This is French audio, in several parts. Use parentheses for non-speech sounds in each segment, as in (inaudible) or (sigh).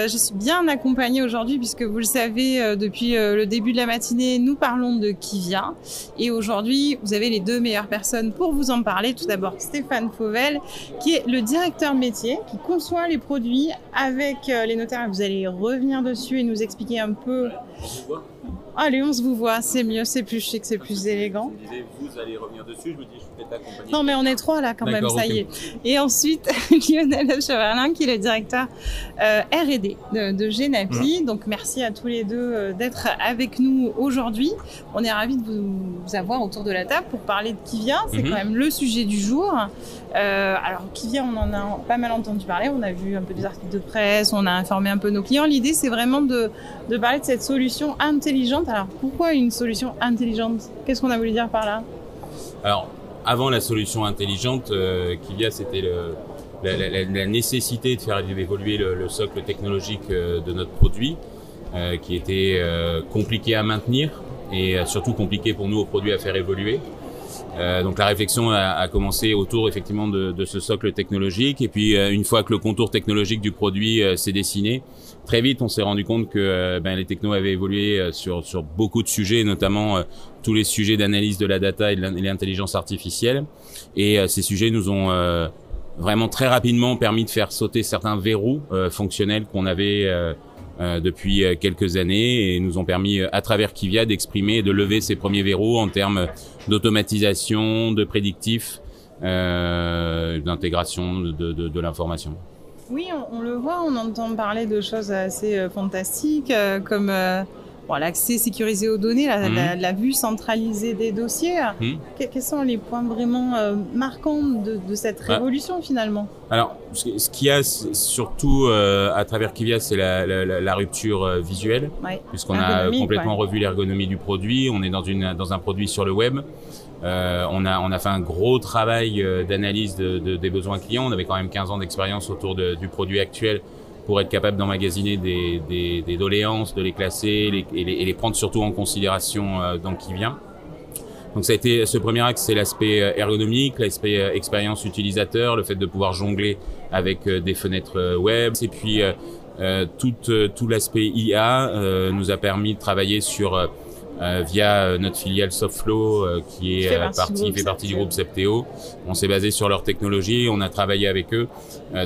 euh, je suis bien accompagnée aujourd'hui puisque vous le savez, euh, depuis euh, le début de la matinée, nous parlons de qui vient. Et aujourd'hui, vous avez les deux meilleures personnes pour vous en parler. Tout d'abord, Stéphane Fauvel, qui est le directeur métier, qui conçoit les produits avec les notaires. Vous allez revenir dessus et nous expliquer un peu Allez, on se vous voit, c'est mieux, c'est plus chic, c'est plus élégant. Je disais, vous allez revenir dessus, je me dis, je suis peut-être accompagné. Non, mais on est trois là quand même, ça y est. Et ensuite, (laughs) Lionel Cheverlin, qui est le directeur euh, R&D de, de Genapi. Donc, merci à tous les deux euh, d'être avec nous aujourd'hui. On est ravis de vous, avoir autour de la table pour parler de qui vient. C'est mhm. quand même le sujet du jour. Euh, alors, vient, on en a pas mal entendu parler. On a vu un peu des articles de presse, on a informé un peu nos clients. L'idée, c'est vraiment de, parler de cette solution intelligente. Alors, pourquoi une solution intelligente? Qu'est-ce qu'on a voulu dire par là? Alors, avant la solution intelligente, euh, Kivia, c'était la, nécessité de faire évoluer le, le socle technologique euh, de notre produit, euh, qui était euh, compliqué à maintenir et euh, surtout compliqué pour nous au produit à faire évoluer. Euh, donc la réflexion a, commencé autour effectivement de, de, ce socle technologique et puis euh, une fois que le contour technologique du produit euh, s'est dessiné, très vite on s'est rendu compte que ben, les technos avaient évolué sur, sur beaucoup de sujets, notamment tous les sujets d'analyse de la data et de l'intelligence artificielle. Et ces sujets nous ont vraiment très rapidement permis de faire sauter certains verrous fonctionnels qu'on avait depuis euh, quelques années et nous ont permis, euh, à travers Kivia, d'exprimer et de lever ces premiers verrous en termes d'automatisation, de prédictif, d'intégration de, l'information. Oui, on, le voit, on entend parler de choses assez fantastiques comme bon, l'accès sécurisé aux données, la, mmh. la, la, vue centralisée des dossiers. Mmh. quels sont les points vraiment euh, marquants de, de cette ah. révolution ah. finalement? Alors, ce qu'il y a surtout euh, à travers Kivia, c'est la, la, rupture euh, visuelle, ouais. puisqu'on a complètement ouais. revu l'ergonomie du produit. On est dans, une, dans un produit sur le web. Euh, on, a, on a fait un gros travail d'analyse de, de, des besoins clients. On avait quand même 15 ans d'expérience autour du produit actuel pour être capable d'emmagasiner des, des, des, doléances, de les classer les, et, les, et, les, prendre surtout en considération euh, dans qui vient. Donc ça a été ce premier axe, c'est l'aspect euh, ergonomique, l'aspect euh, expérience utilisateur, le fait de pouvoir jongler avec euh, des fenêtres web. Et puis euh, tout, tout l'aspect IA nous a permis de travailler sur euh, via euh, notre filiale Softflow euh, qui est partie, fait partie du groupe Septéo. On s'est basé sur leur technologie, on a travaillé avec eux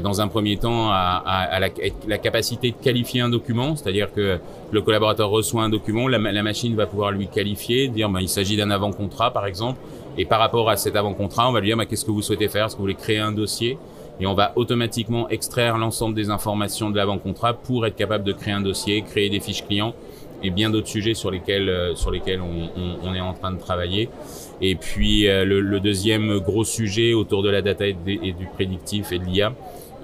dans un premier temps à, à, à la, la, capacité de qualifier un document, c'est-à-dire que le collaborateur reçoit un document, la, la machine va pouvoir lui qualifier, dire ben, il s'agit d'un avant-contrat par exemple, et par rapport à cet avant-contrat, on va lui dire ben, qu'est-ce que vous souhaitez faire, est-ce que vous voulez créer un dossier? Et on va automatiquement extraire l'ensemble des informations de l'avant-contrat pour être capable de créer un dossier, créer des fiches clients et bien d'autres sujets sur lesquels euh, sur lesquels on, est en train de travailler. Et puis euh, le, deuxième gros sujet autour de la data et, du prédictif et de l'IA,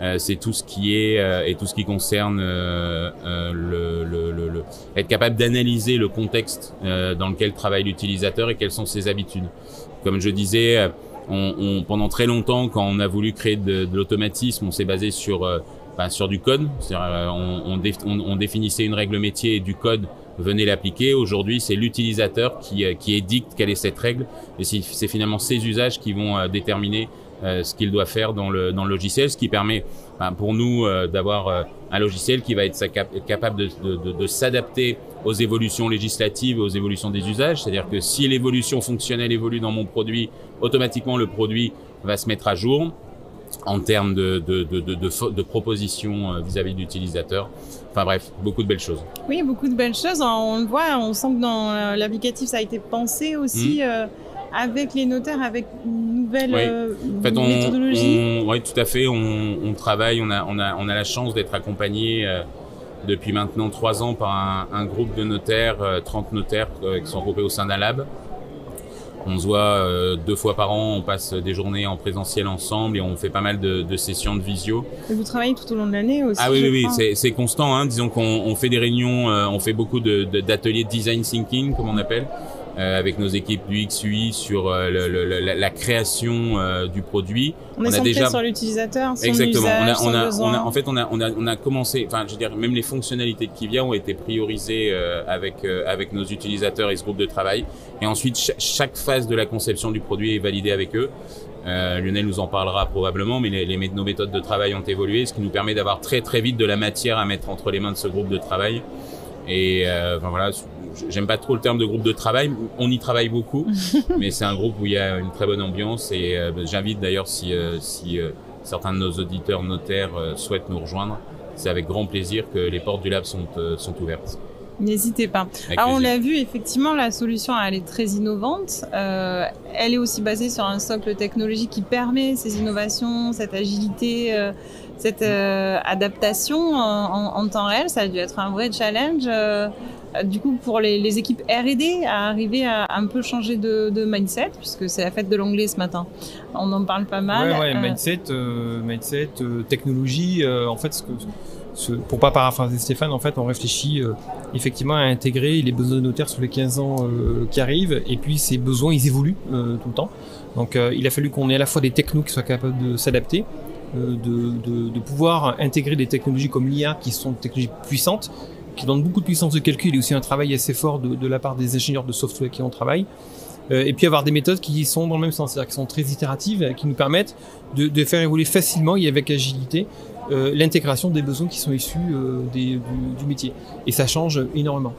euh, c'est tout ce qui est et tout ce qui concerne le, être capable d'analyser le contexte dans lequel travaille l'utilisateur et quelles sont ses habitudes. Comme je disais, pendant très longtemps, quand on a voulu créer de, l'automatisme, on s'est basé sur bah, sur du code. On, définissait une règle métier et du code venez l'appliquer. Aujourd'hui, c'est l'utilisateur qui, euh, qui édicte quelle est cette règle et c'est finalement ces usages qui vont euh, déterminer euh, ce qu'il doit faire dans le, dans le logiciel, ce qui permet ben, pour nous d'avoir un logiciel qui va être capable de, de, de, s'adapter aux évolutions législatives, aux évolutions des usages. C'est-à-dire que si l'évolution fonctionnelle évolue dans mon produit, automatiquement le produit va se mettre à jour en termes de, de, de, de, de propositions euh, vis-à-vis de l'utilisateur. Enfin bref, beaucoup de belles choses. Oui, beaucoup de belles choses. On le voit, on sent que dans euh, l'applicatif, ça a été pensé aussi mmh. euh, avec les notaires, avec une nouvelle oui. euh, en fait, on, méthodologie. On, oui, tout à fait. On, on, travaille, on a, on a, on a la chance d'être accompagné euh, depuis maintenant trois ans par un, un groupe de notaires, 30 notaires qui sont regroupés au sein d'un lab. On se voit euh, deux fois par an, on passe des journées en présentiel ensemble et on fait pas mal de, de sessions de visio. Et vous travaillez tout au long de l'année aussi Ah oui, oui, oui, c'est constant. Hein. Disons qu'on fait des réunions, euh, on fait beaucoup d'ateliers de, de, design thinking, comme on appelle avec nos équipes du XUI sur euh, le, le, la, la, création euh, du produit. On, on a déjà sur l'utilisateur, exactement. Usage, on, a, on, a, on a, en fait, on a, on a, on a commencé. Enfin, je veux dire, même les fonctionnalités de Kivia ont été priorisées euh, avec euh, avec nos utilisateurs et ce groupe de travail. Et ensuite, ch chaque phase de la conception du produit est validée avec eux. Lionel nous en parlera probablement, mais les, les, nos méthodes de travail ont évolué, ce qui nous permet d'avoir très très vite de la matière à mettre entre les mains de ce groupe de travail. Et enfin voilà, j'aime pas trop le terme de groupe de travail. On y travaille beaucoup, (laughs) mais c'est un groupe où il y a une très bonne ambiance. Et j'invite d'ailleurs si, si certains de nos auditeurs notaires souhaitent nous rejoindre, c'est avec grand plaisir que les portes du lab sont, sont ouvertes. N'hésitez pas. Alors on l'a vu, effectivement, la solution elle est très innovante. Euh, elle est aussi basée sur un socle technologique qui permet ces innovations, cette agilité, euh, cette euh, adaptation en, en, temps réel. Ça a dû être un vrai challenge. Du coup, pour les, les équipes R&D, à arriver à un peu changer de, de mindset, puisque c'est la fête de l'anglais ce matin. On en parle pas mal. Ouais, ouais, mindset, mindset, technologie. en fait, ce que pour pas paraphraser Stéphane, en fait, on réfléchit euh, effectivement à intégrer les besoins de notaires sur les 15 ans euh, qui arrivent, et puis ces besoins, ils évoluent euh, tout le temps. Donc, il a fallu qu'on ait à la fois des technos qui soient capables de s'adapter, de, pouvoir intégrer des technologies comme l'IA, qui sont des technologies puissantes, qui donnent beaucoup de puissance de calcul, et aussi un travail assez fort de, la part des ingénieurs de software qui en travaillent. et puis avoir des méthodes qui sont dans le même sens, c'est-à-dire qui sont très itératives, qui nous permettent de faire évoluer facilement et avec agilité euh, l'intégration des besoins qui sont issus euh, des, du, métier. Et ça change énormément.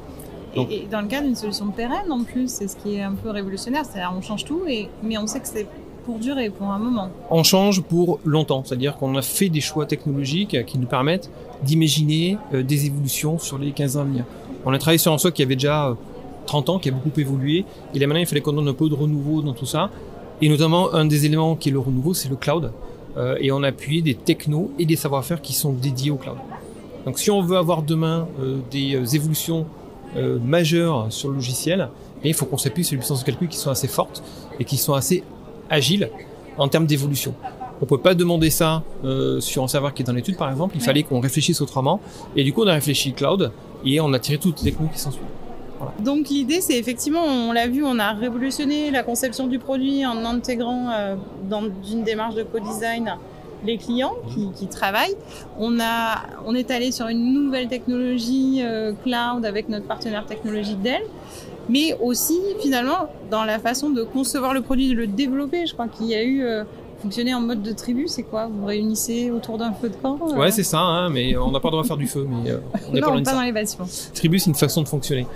et, dans le cas d'une solution pérenne en plus, c'est ce qui est un peu révolutionnaire, c'est-à-dire on change tout, et, mais on sait que c'est pour durer, pour un moment. On change pour longtemps, c'est-à-dire qu'on a fait des choix technologiques qui nous permettent d'imaginer euh, des évolutions sur les 15 ans à venir. On a travaillé sur un socle qui avait déjà 30 ans, qui a beaucoup évolué, et là maintenant il fallait qu'on donne un peu de renouveau dans tout ça, et notamment un des éléments qui est le renouveau, c'est le cloud. Euh, et on a appuyé des technos et des savoir-faire qui sont dédiés au cloud. Donc si on veut avoir demain euh, des euh, évolutions majeures sur le logiciel, eh il faut qu'on s'appuie sur les puissances de calcul qui sont assez fortes et qui sont assez agiles en termes d'évolution. On peut pas demander ça sur un savoir qui est dans l'étude, par exemple. Il fallait qu'on réfléchisse autrement. Et du coup, on a réfléchi cloud et on a tiré toutes les technos qui s'en suivent. Donc l'idée, c'est effectivement, on l'a vu, on a révolutionné la conception du produit en intégrant euh, dans une démarche de co-design les clients qui, travaillent. On, a, on est allé sur une nouvelle technologie euh, cloud avec notre partenaire technologique Dell, mais aussi finalement dans la façon de concevoir le produit, de le développer. Je crois qu'il y a eu euh, fonctionner en mode de tribu, c'est quoi? Vous réunissez autour d'un feu de camp Ouais, c'est ça, hein, mais on n'a pas le droit de faire du feu. Mais on n'est pas, pas dans les bâtiments. Tribu, c'est une façon de fonctionner.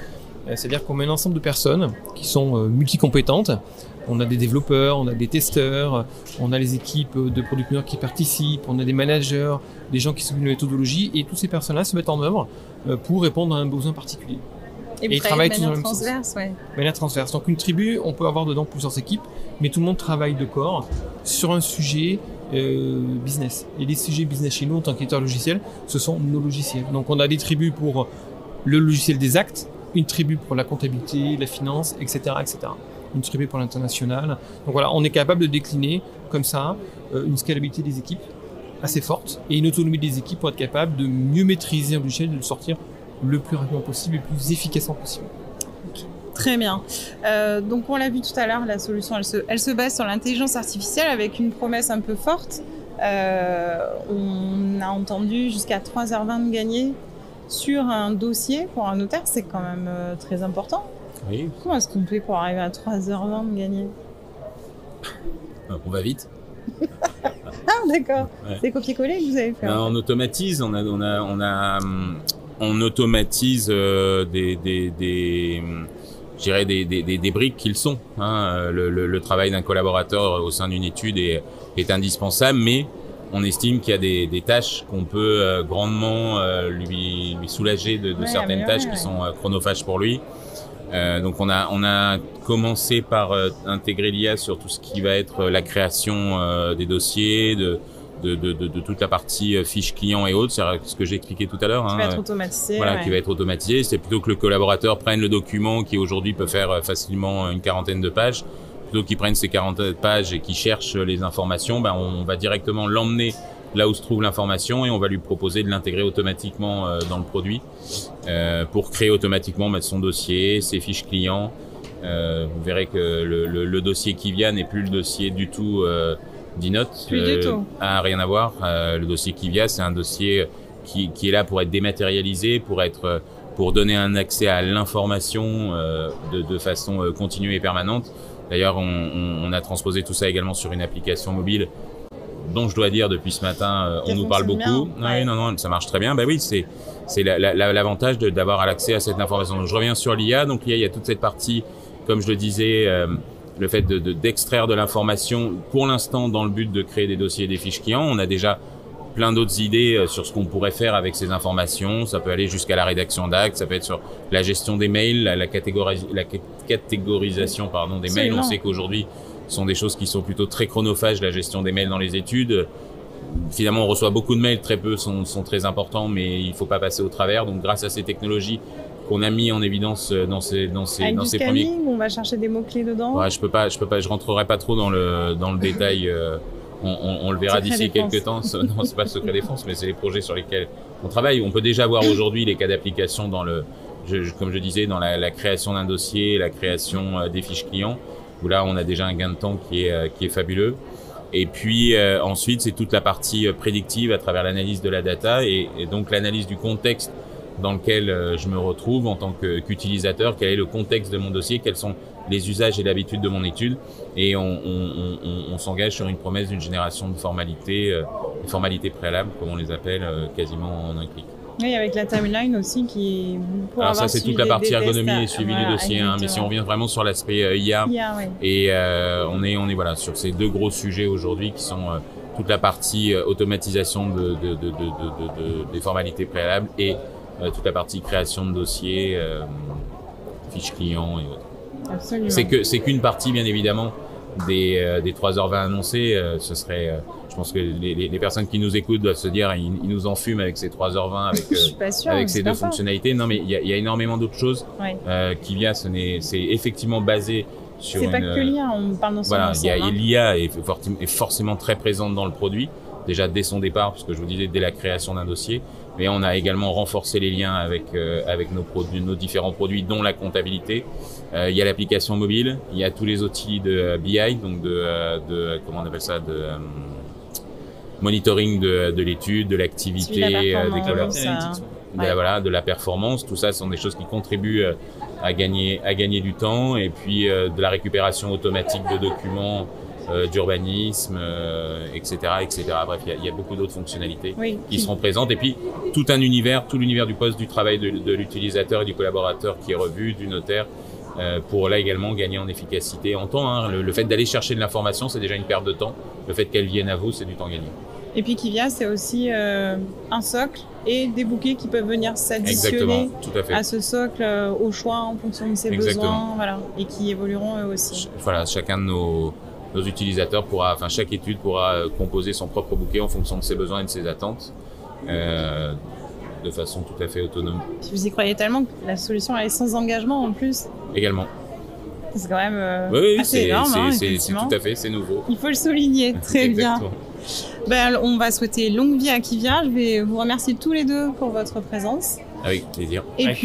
Euh, c'est-à-dire qu'on met un ensemble de personnes qui sont euh, multicompétentes. On a des développeurs, on a des testeurs, on a les équipes de producteurs qui participent, on a des managers, des gens qui de la méthodologie, et toutes ces personnes-là se mettent en œuvre euh, pour répondre à un besoin particulier. Et, ils travaillent tous dans le même transverse, sens. Ouais. Manière transverse. Donc une tribu, on peut avoir dedans plusieurs équipes, mais tout le monde travaille de corps sur un sujet euh, business. Et les sujets business chez nous, en tant qu'éditeur logiciel, ce sont nos logiciels. Donc on a des tribus pour le logiciel des actes, une tribu pour la comptabilité, la finance, etc., etc. Une tribu pour l'international. Donc voilà, on est capable de décliner comme ça euh, une scalabilité des équipes assez forte et une autonomie des équipes pour être capable de mieux maîtriser un logiciel, de le sortir le plus rapidement possible et le plus efficacement possible. Très bien. Euh, donc on l'a vu tout à l'heure, la solution, elle se, elle se base sur l'intelligence artificielle avec une promesse un peu forte. Euh, on a entendu jusqu'à 3h20 de gagner sur un dossier pour un notaire, c'est quand même euh, très important. Oui. Comment est-ce qu'on fait pour arriver à 3h20 de gagner? On va vite. (laughs) ah d'accord. C'est copier-coller que vous avez fait. Ben, on automatise, on a, on a, on a, hum, on automatise euh, des, des, des des, des, des, briques qu'ils sont. Hein. Le, le, le, travail d'un collaborateur au sein d'une étude est, est indispensable, mais on estime qu'il y a des, des tâches qu'on peut euh, grandement euh, lui, lui, soulager de, de certaines tâches qui sont euh, chronophages pour lui. donc on a on a commencé par intégrer l'IA sur tout ce qui va être la création des dossiers, de de, de, de, toute la partie fiche client et autres, c'est ce que j'ai expliqué tout à l'heure. Qui hein, va être automatisé. Voilà, qui va être automatisé. C'est plutôt que le collaborateur prenne le document qui aujourd'hui peut faire facilement une quarantaine de pages plutôt qu'ils prennent ces 40 pages et qu'ils cherchent les informations, ben on va directement l'emmener là où se trouve l'information et on va lui proposer de l'intégrer automatiquement euh, dans le produit euh, pour créer automatiquement son dossier, ses fiches clients. Euh, vous verrez que le, le, le, dossier qui vient n'est plus le dossier du tout d'Inote. Plus du tout. A rien à voir. le dossier vient, c'est un dossier qui, qui, est là pour être dématérialisé, pour être pour donner un accès à l'information de, de, façon continue et permanente D'ailleurs, on, on, a transposé tout ça également sur une application mobile dont je dois dire depuis ce matin, euh, on nous parle beaucoup. Oui, non, non, ça marche très bien. Bah oui, c'est c'est l'avantage la, d'avoir l'accès à cette information. Donc, je reviens sur l'IA. Donc l'IA, il y a toute cette partie, comme je le disais, euh, le fait de d'extraire de, l'information. Pour l'instant, dans le but de créer des dossiers et des fiches clients, on a déjà plein d'autres idées euh, sur ce qu'on pourrait faire avec ces informations. Ça peut aller jusqu'à la rédaction d'actes, ça peut être sur la gestion des mails, la, la, la catégorisation pardon des mails. On sait qu'aujourd'hui, ce sont des choses qui sont plutôt très chronophages, la gestion des mails dans les études. Finalement, on reçoit beaucoup de mails, très peu sont, sont très importants, mais il faut pas passer au travers. Donc, grâce à ces technologies qu'on a mis en évidence euh, dans ces dans ces Avec dans ces premiers. On va chercher des mots clés dedans. Ouais, je peux pas, je peux pas, je rentrerai pas trop dans le dans le détail. Euh, on, on, on, le verra d'ici quelques temps. Non, c'est pas le secret (laughs) défense, mais c'est les projets sur lesquels on travaille. On peut déjà voir aujourd'hui les cas d'application dans le, je, comme je disais, dans la, la création d'un dossier, la création euh, des fiches clients où là on a déjà un gain de temps qui est, euh, qui est fabuleux. Et puis euh, ensuite, c'est toute la partie prédictive à travers l'analyse de la data et, donc l'analyse du contexte dans lequel je me retrouve en tant qu'utilisateur, quel est le contexte de mon dossier, quels sont les usages et l'habitude de mon étude, et on, on, on, on s'engage sur une promesse d'une génération de formalités, euh, formalités préalables, comme on les appelle, quasiment en un clic. Oui, avec la timeline aussi qui. Alors ça, c'est toute la partie ergonomie et suivi du dossier. Hein, mais si on revient vraiment sur l'aspect euh, IA, et euh, on est on est voilà sur ces deux gros sujets aujourd'hui qui sont euh, toute la partie euh, automatisation de, de, de, de, des formalités préalables et toute la partie création de dossiers, fiches clients et autres. C'est que c'est qu'une partie bien évidemment des, des 3h20 annoncées. ce serait je pense que les, les, personnes qui nous écoutent doivent se dire, ils, ils nous enfument avec ces 3h20, avec, (laughs) euh, avec ces deux fonctionnalités. Non, mais il y a, y a, énormément d'autres choses ouais. euh, qui vient. Ce n'est, c'est effectivement basé sur. C'est pas que l'IA, on parle non Voilà, il y a l'IA est, est forcément très présente dans le produit, déjà dès son départ, puisque je vous disais dès la création d'un dossier. Mais on a également renforcé les liens avec euh, avec nos produits, nos différents produits, dont la comptabilité. Euh, il y a l'application mobile, il y a tous les outils de BI, donc de, euh, de comment on appelle ça, de monitoring de, de l'étude, de l'activité, euh, des de, la, voilà, de la performance. Tout ça, ce sont des choses qui contribuent euh, à gagner, à gagner du temps et puis euh, de la récupération automatique de documents euh, d'urbanisme, euh, etc., etc. Bref, il y a, y a, beaucoup d'autres fonctionnalités oui. qui seront présentes. Et puis tout un univers, tout l'univers du poste du travail de, de l'utilisateur et du collaborateur qui est revu, du notaire, euh, pour là également gagner en efficacité, en temps. Hein. Le, le, fait d'aller chercher de l'information, c'est déjà une perte de temps. Le fait qu'elle vienne à vous, c'est du temps gagné. Et puis Kivia, c'est aussi euh, un socle et des bouquets qui peuvent venir s'additionner à, à, ce socle euh, au choix en fonction de ses Exactement. besoins, voilà, et qui évolueront eux aussi. Ch voilà, chacun de nos, nos utilisateurs pourra, enfin chaque étude pourra euh, composer son propre bouquet en fonction de ses besoins et de ses attentes. Euh, de façon tout à fait autonome. Vous y croyez tellement que la solution est sans engagement en plus. Également. C'est quand même euh, oui, oui, assez énorme. C'est hein, tout à fait, c'est nouveau. Il faut le souligner, (laughs) très bien. Ben, on va souhaiter longue vie à Kivia. Je vais vous remercier tous les deux pour votre présence. Avec plaisir. Et puis,